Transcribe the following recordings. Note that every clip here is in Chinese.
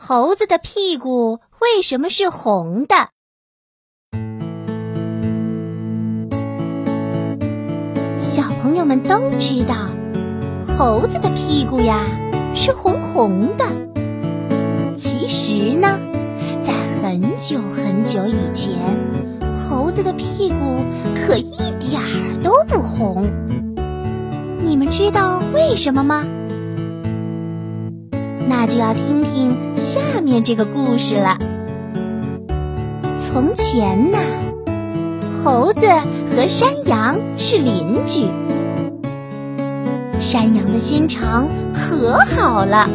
猴子的屁股为什么是红的？小朋友们都知道，猴子的屁股呀是红红的。其实呢，在很久很久以前，猴子的屁股可一点儿都不红。你们知道为什么吗？那就要听听下面这个故事了。从前呢，猴子和山羊是邻居。山羊的心肠可好了，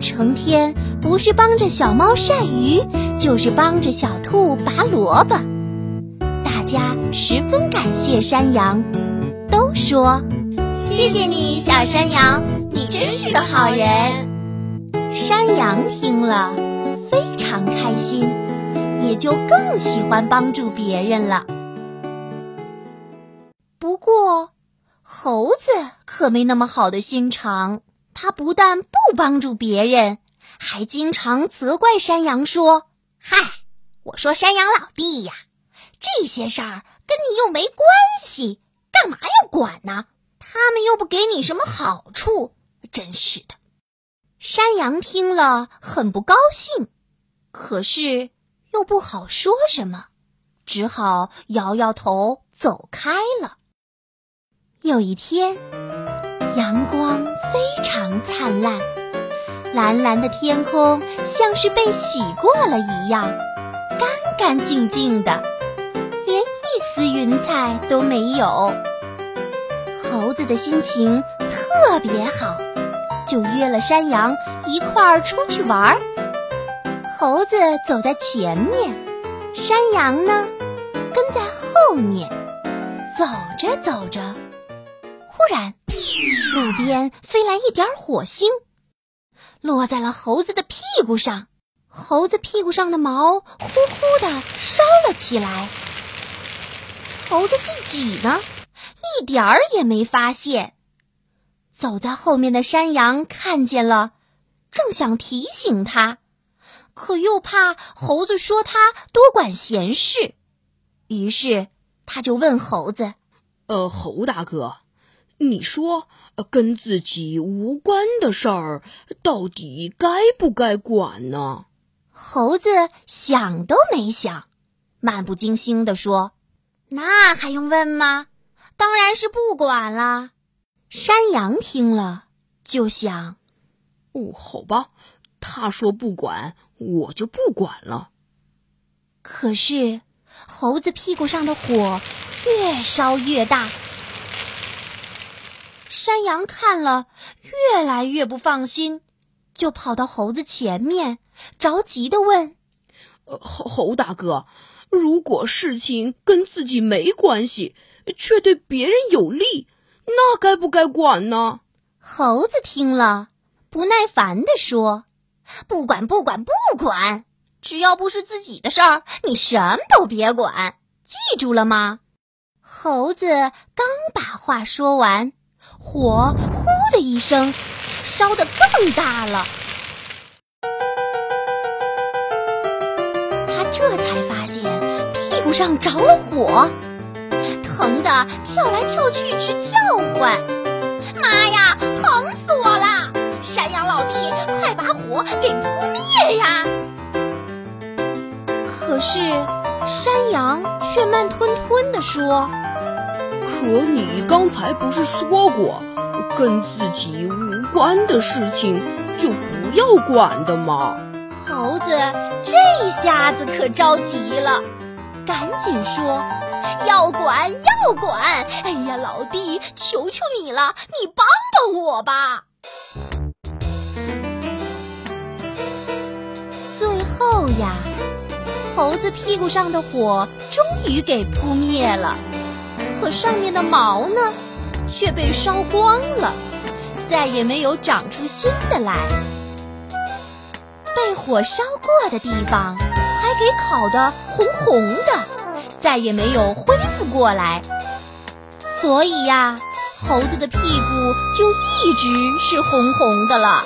成天不是帮着小猫晒鱼，就是帮着小兔拔萝卜。大家十分感谢山羊，都说：“谢谢你，小山羊，你真是个好人。”山羊听了非常开心，也就更喜欢帮助别人了。不过，猴子可没那么好的心肠，他不但不帮助别人，还经常责怪山羊说：“嗨，我说山羊老弟呀，这些事儿跟你又没关系，干嘛要管呢？他们又不给你什么好处，真是的。”山羊听了很不高兴，可是又不好说什么，只好摇摇头走开了。有一天，阳光非常灿烂，蓝蓝的天空像是被洗过了一样，干干净净的，连一丝云彩都没有。猴子的心情特别好。就约了山羊一块儿出去玩儿。猴子走在前面，山羊呢跟在后面。走着走着，忽然路边飞来一点火星，落在了猴子的屁股上。猴子屁股上的毛呼呼的烧了起来。猴子自己呢，一点儿也没发现。走在后面的山羊看见了，正想提醒他，可又怕猴子说他多管闲事，于是他就问猴子：“呃，猴大哥，你说跟自己无关的事儿，到底该不该管呢？”猴子想都没想，漫不经心地说：“那还用问吗？当然是不管啦。”山羊听了，就想：“哦，好吧，他说不管，我就不管了。”可是，猴子屁股上的火越烧越大，山羊看了越来越不放心，就跑到猴子前面，着急的问：“呃，猴猴大哥，如果事情跟自己没关系，却对别人有利？”那该不该管呢？猴子听了，不耐烦地说：“不管，不管，不管！只要不是自己的事儿，你什么都别管。记住了吗？”猴子刚把话说完，火呼的一声，烧得更大了。他这才发现屁股上着了火。疼的跳来跳去直叫唤，妈呀，疼死我了！山羊老弟，快把火给扑灭呀！可是山羊却慢吞吞地说：“可你刚才不是说过，跟自己无关的事情就不要管的吗？”猴子这下子可着急了，赶紧说。要管要管！哎呀，老弟，求求你了，你帮帮我吧！最后呀，猴子屁股上的火终于给扑灭了，可上面的毛呢，却被烧光了，再也没有长出新的来。被火烧过的地方，还给烤得红红的。再也没有恢复过来，所以呀，猴子的屁股就一直是红红的了。